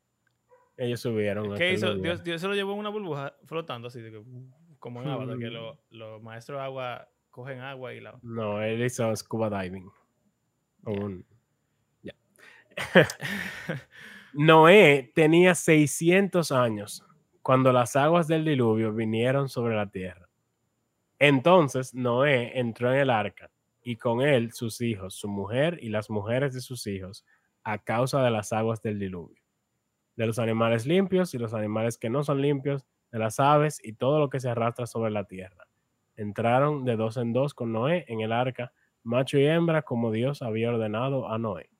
Ellos subieron. ¿Qué hizo? Dios, Dios se lo llevó en una burbuja flotando así, de que, uh, como en agua, de que lo- los maestros de agua cogen agua y la... No, él hizo scuba diving. Un-. Noé tenía 600 años cuando las aguas del diluvio vinieron sobre la tierra. Entonces Noé entró en el arca y con él sus hijos, su mujer y las mujeres de sus hijos, a causa de las aguas del diluvio, de los animales limpios y los animales que no son limpios, de las aves y todo lo que se arrastra sobre la tierra. Entraron de dos en dos con Noé en el arca, macho y hembra, como Dios había ordenado a Noé.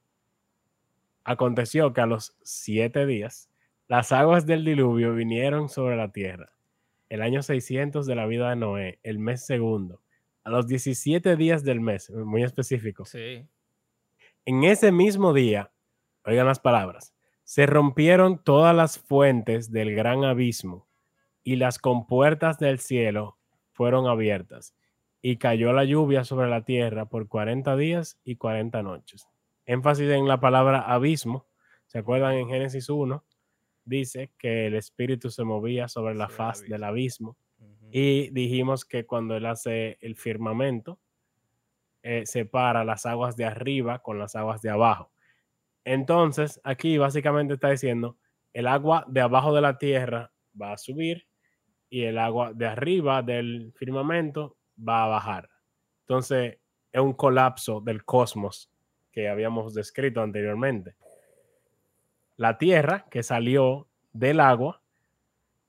Aconteció que a los siete días, las aguas del diluvio vinieron sobre la tierra. El año 600 de la vida de Noé, el mes segundo, a los 17 días del mes, muy específico. Sí. En ese mismo día, oigan las palabras, se rompieron todas las fuentes del gran abismo y las compuertas del cielo fueron abiertas y cayó la lluvia sobre la tierra por 40 días y 40 noches. Énfasis en la palabra abismo. ¿Se acuerdan en Génesis 1? Dice que el espíritu se movía sobre la Sobre faz del abismo. Y dijimos que cuando él hace el firmamento, eh, separa las aguas de arriba con las aguas de abajo. Entonces, aquí básicamente está diciendo, el agua de abajo de la tierra va a subir y el agua de arriba del firmamento va a bajar. Entonces, es un colapso del cosmos que habíamos descrito anteriormente. La tierra que salió del agua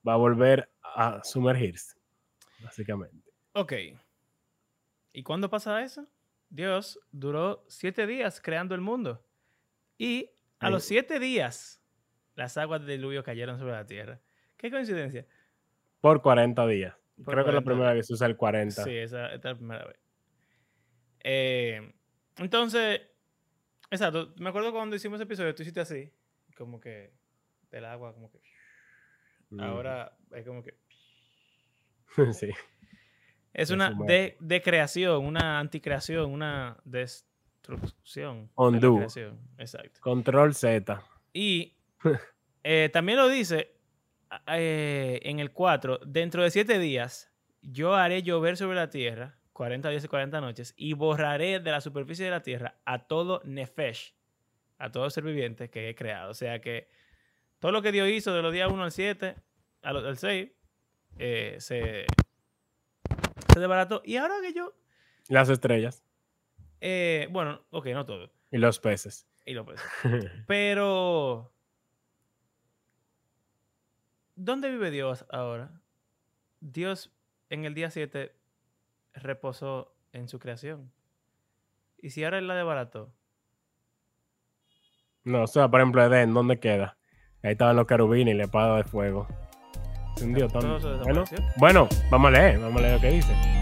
va a volver a sumergirse, básicamente. Ok. ¿Y cuándo pasa eso? Dios duró siete días creando el mundo. Y a los siete días, las aguas del diluvio cayeron sobre la tierra. Qué coincidencia. Por 40 días. Creo que es la primera vez que se usa el 40. Sí, esa, esta es la primera vez. Eh, entonces, exacto. Me acuerdo cuando hicimos ese episodio, tú hiciste así, como que del agua, como que. Ahora es como que. sí. Es una de, de, creación, una anticreación, una destrucción. Undo. Exacto. Control Z. Y eh, también lo dice eh, en el 4, dentro de siete días yo haré llover sobre la tierra 40 días y 40 noches y borraré de la superficie de la tierra a todo Nefesh, a todo ser viviente que he creado. O sea que todo lo que Dios hizo de los días 1 al 7, al, 6, eh, se, se desbarató. Y ahora que yo... Las estrellas. Bueno, ok, no todo. Y los peces. Y los peces. Pero ¿Dónde vive Dios ahora? Dios en el día 7 reposó en su creación. ¿Y si ahora él la desbarató? No, o sea, por ejemplo, Edén, ¿dónde queda? Ahí estaban los querubines y la espada de fuego. Bueno, bueno, vamos a leer, vamos a leer lo que dice.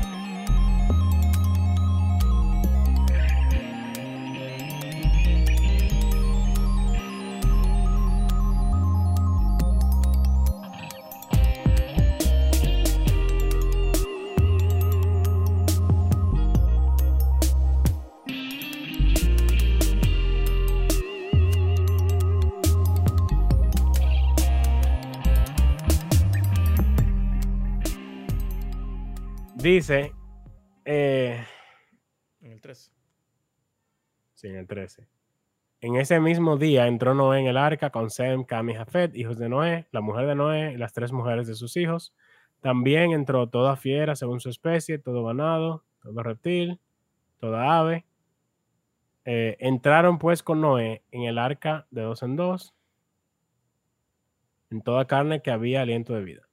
Dice. Eh, en el 13. Sí, en el 13. En ese mismo día entró Noé en el arca con Sem, Cam y Jafet, hijos de Noé, la mujer de Noé y las tres mujeres de sus hijos. También entró toda fiera según su especie, todo ganado, todo reptil, toda ave. Eh, entraron pues con Noé en el arca de dos en dos, en toda carne que había aliento de vida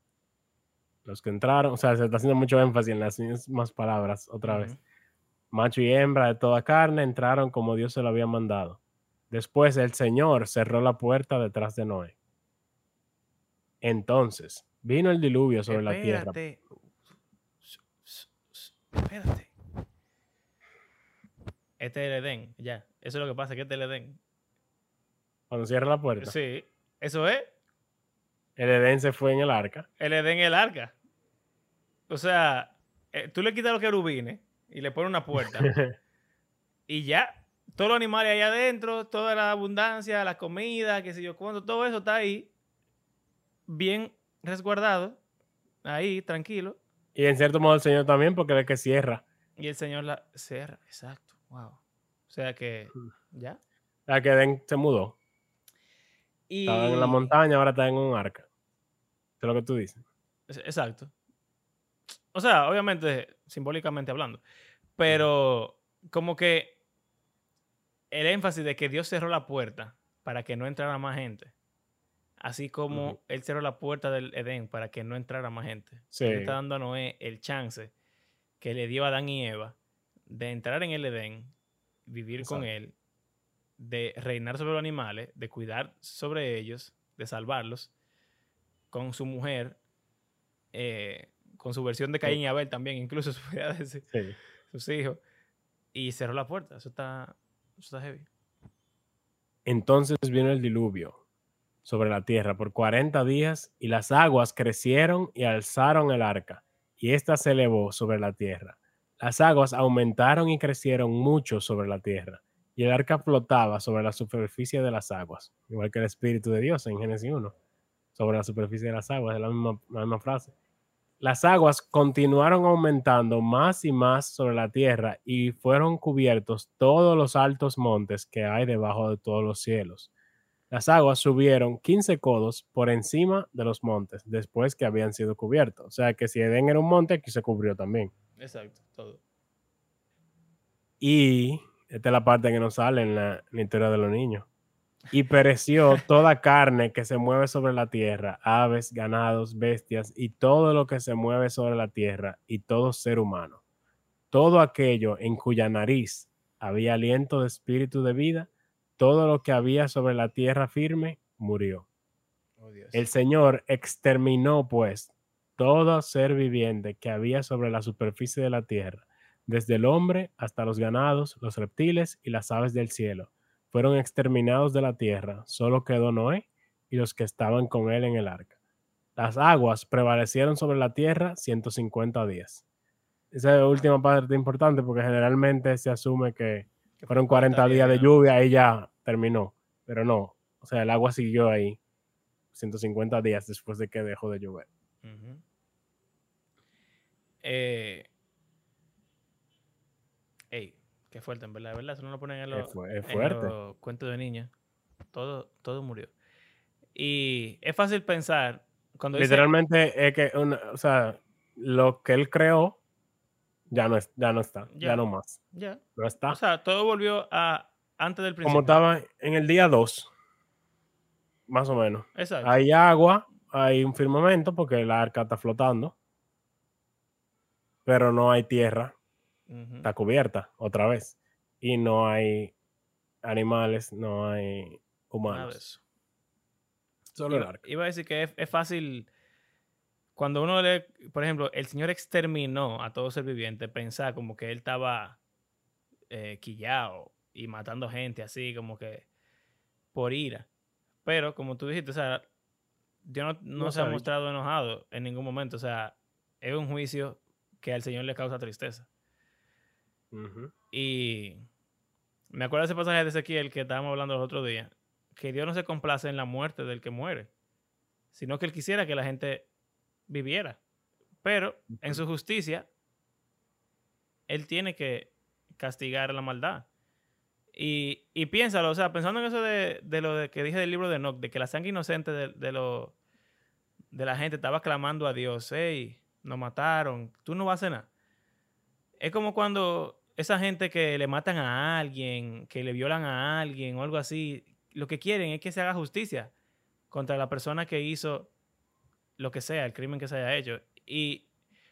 los que entraron, o sea, se está haciendo mucho énfasis en las mismas palabras otra vez. Macho y hembra de toda carne entraron como Dios se lo había mandado. Después el Señor cerró la puerta detrás de Noé. Entonces vino el diluvio sobre la tierra. Espérate. Este es el Edén, ya. Eso es lo que pasa, que este es el Edén. Cuando cierra la puerta. Sí, eso es. El Edén se fue en el arca. El Edén en el arca. O sea, eh, tú le quitas los querubines y le pones una puerta. y ya, todos los animales ahí adentro, toda la abundancia, la comida, qué sé yo cuánto, todo eso está ahí, bien resguardado, ahí, tranquilo. Y en cierto modo el Señor también, porque es el que cierra. Y el Señor la cierra, exacto. Wow. O sea que, ya. La que Edén se mudó. Estaba en la montaña, ahora está en un arca. es lo que tú dices. Exacto. O sea, obviamente, simbólicamente hablando. Pero como que el énfasis de que Dios cerró la puerta para que no entrara más gente. Así como Él cerró la puerta del Edén para que no entrara más gente. Sí. Él está dando a Noé el chance que le dio a Adán y Eva de entrar en el Edén, vivir con Él de reinar sobre los animales, de cuidar sobre ellos, de salvarlos, con su mujer, eh, con su versión de Caín y Abel también, incluso sus hijos, y cerró la puerta. Eso está, eso está heavy. Entonces vino el diluvio sobre la tierra por 40 días y las aguas crecieron y alzaron el arca y ésta se elevó sobre la tierra. Las aguas aumentaron y crecieron mucho sobre la tierra y el arca flotaba sobre la superficie de las aguas, igual que el Espíritu de Dios en Génesis 1, sobre la superficie de las aguas, es la misma, frase. las aguas continuaron aumentando más y más sobre la tierra y fueron cubiertos todos los altos montes que hay debajo de todos los cielos. Las aguas subieron 15 codos por encima de los montes después que habían sido cubiertos. O sea que si Edén era un monte, aquí se cubrió también. Exacto, todo. Y esta es la parte que no sale en la, en la historia de los niños. Y pereció toda carne que se mueve sobre la tierra, aves, ganados, bestias y todo lo que se mueve sobre la tierra y todo ser humano. Todo aquello en cuya nariz había aliento de espíritu de vida, todo lo que había sobre la tierra firme murió. Oh. El Señor exterminó, pues, todo ser viviente que había sobre la superficie de la tierra, desde el hombre hasta los ganados, los reptiles y las aves del cielo. Fueron exterminados de la tierra, solo quedó Noé y los que estaban con él en el arca. Las aguas prevalecieron sobre la tierra 150 días. Esa es última parte importante porque generalmente se asume que fueron 40 días de lluvia y ya terminó, pero no. O sea, el agua siguió ahí 150 días después de que dejó de llover. Eh, qué fuerte, en verdad, verdad. Eso no lo ponen en Es, los, fu- es en los cuentos de niña. Todo, todo murió. Y es fácil pensar cuando dice- Literalmente es que, una- o sea, lo que él creó ya no, es, ya no está, ya, Ya. no más. Ya. No está. O sea, todo volvió a antes del principio. Como estaba en el día 2, más o menos. Exacto. Hay agua, hay un firmamento porque la arca está flotando, pero no hay tierra, Está cubierta otra vez. Y no hay animales, no hay humanos. eso. Solo el Iba, arca. iba a decir que es, es fácil. Cuando uno lee, por ejemplo, el Señor exterminó a todo ser viviente, pensar como que él estaba eh, quillado y matando gente así, como que por ira. Pero, como tú dijiste, o sea, Dios no, no No se ha mostrado enojado en ningún momento. O sea, es un juicio que al Señor le causa tristeza. Y me acuerdo de ese pasaje de Ezequiel que estábamos hablando los otros días, que Dios no se complace en la muerte del que muere, sino que Él quisiera que la gente viviera. Pero en su justicia, Él tiene que castigar la maldad. Y, y piénsalo, o sea, pensando en eso de, de lo de que dije del libro de Enoch, de que la sangre inocente de, de, lo, de la gente estaba clamando a Dios, hey, nos mataron, tú no vas a hacer nada. Es como cuando esa gente que le matan a alguien, que le violan a alguien o algo así, lo que quieren es que se haga justicia contra la persona que hizo lo que sea, el crimen que se haya hecho. Y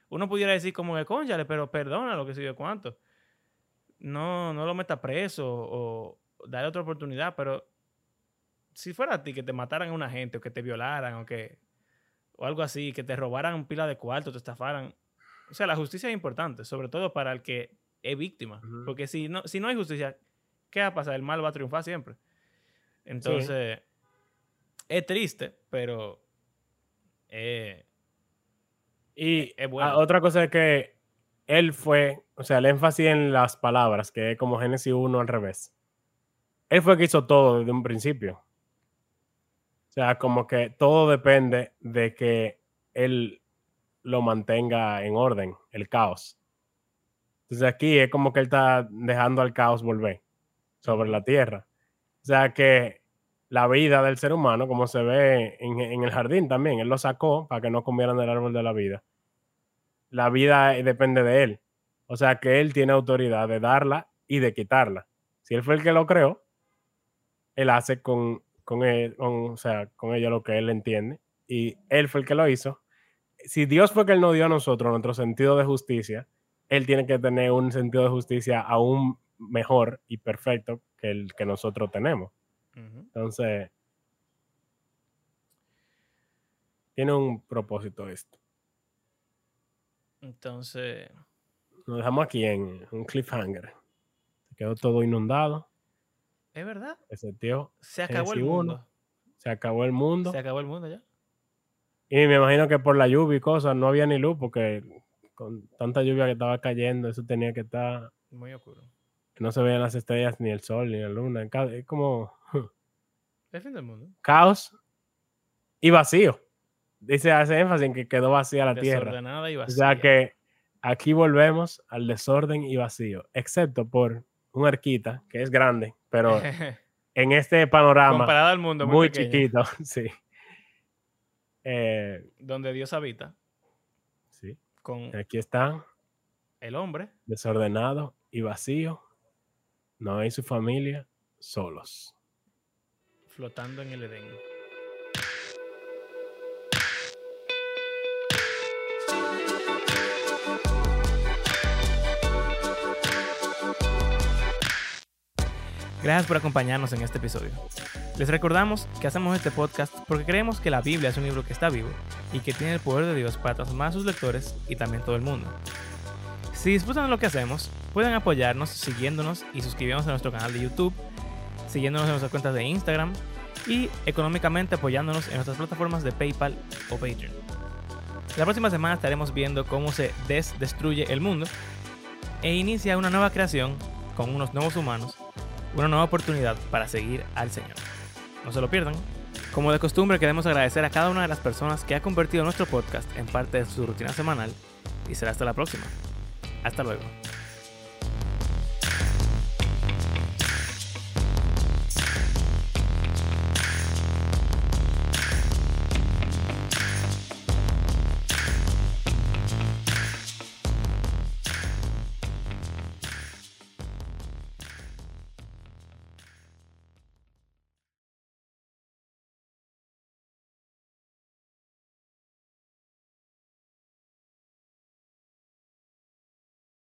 uno pudiera decir como que, cónchale, pero perdona lo que se dio cuánto. No, no lo meta preso o darle otra oportunidad, pero si fuera a ti que te mataran a una gente o que te violaran o que o algo así, que te robaran un pila de cuarto, te estafaran. O sea, la justicia es importante, sobre todo para el que es víctima. Porque si no, si no hay justicia, ¿qué va a pasar? El mal va a triunfar siempre. Entonces, es triste, pero eh, Y es bueno. ah, otra cosa es que él fue, o sea, el énfasis en las palabras, que es como Génesis 1 al revés. Él fue el que hizo todo desde un principio. O sea, como que todo depende de que él lo mantenga en orden, el caos. Entonces aquí es como que él está dejando al caos volver sobre la tierra. O sea que la vida del ser humano, como se ve en, el jardín también, él lo sacó para que no comieran del árbol de la vida. La vida depende de él. O sea que él tiene autoridad de darla y de quitarla. Si él fue el que lo creó, él hace con, con, él, o sea, con ella lo que él entiende. Y él fue el que lo hizo. Si Dios fue el que él nos dio a nosotros nuestro sentido de justicia, él tiene que tener un sentido de justicia aún mejor y perfecto que el que nosotros tenemos. Entonces, tiene un propósito esto. entonces, Nos dejamos aquí en un cliffhanger. Se quedó todo inundado. es verdad. Ese tío, Se acabó el uno. mundo. se acabó el mundo. Se acabó el mundo ya. Y me imagino que por la lluvia y cosas no había ni luz porque con tanta lluvia que estaba cayendo, eso tenía que estar, Muy oscuro. no se veían las estrellas, ni el sol, ni la luna. Es como El fin del mundo. caos y vacío. dice, hace énfasis en que quedó vacía la tierra. Desordenada y O vacía. sea que aquí volvemos al desorden y vacío, excepto por un arquita que es grande, pero en este panorama Comparada al mundo, muy, chiquito, sí. Eh, donde Dios habita. Con Aquí está, el hombre. desordenado y vacío. Noé y su familia solos. flotando en el Edén. Gracias por acompañarnos en este episodio. Les recordamos que hacemos este podcast porque creemos que la Biblia es un libro que está vivo y que tiene el poder de Dios para transformar a sus lectores y también todo el mundo. Si disfrutan de lo que hacemos, pueden apoyarnos siguiéndonos y suscribiéndose a nuestro canal de YouTube, siguiéndonos en nuestras cuentas de Instagram y económicamente apoyándonos en nuestras plataformas de PayPal o Patreon. La próxima semana estaremos viendo cómo se desdestruye el mundo e inicia una nueva creación con unos nuevos humanos, una nueva oportunidad para seguir al Señor. No se lo pierdan. Como de costumbre queremos agradecer a cada una de las personas que ha convertido nuestro podcast en parte de su rutina semanal y será hasta la próxima. Hasta luego.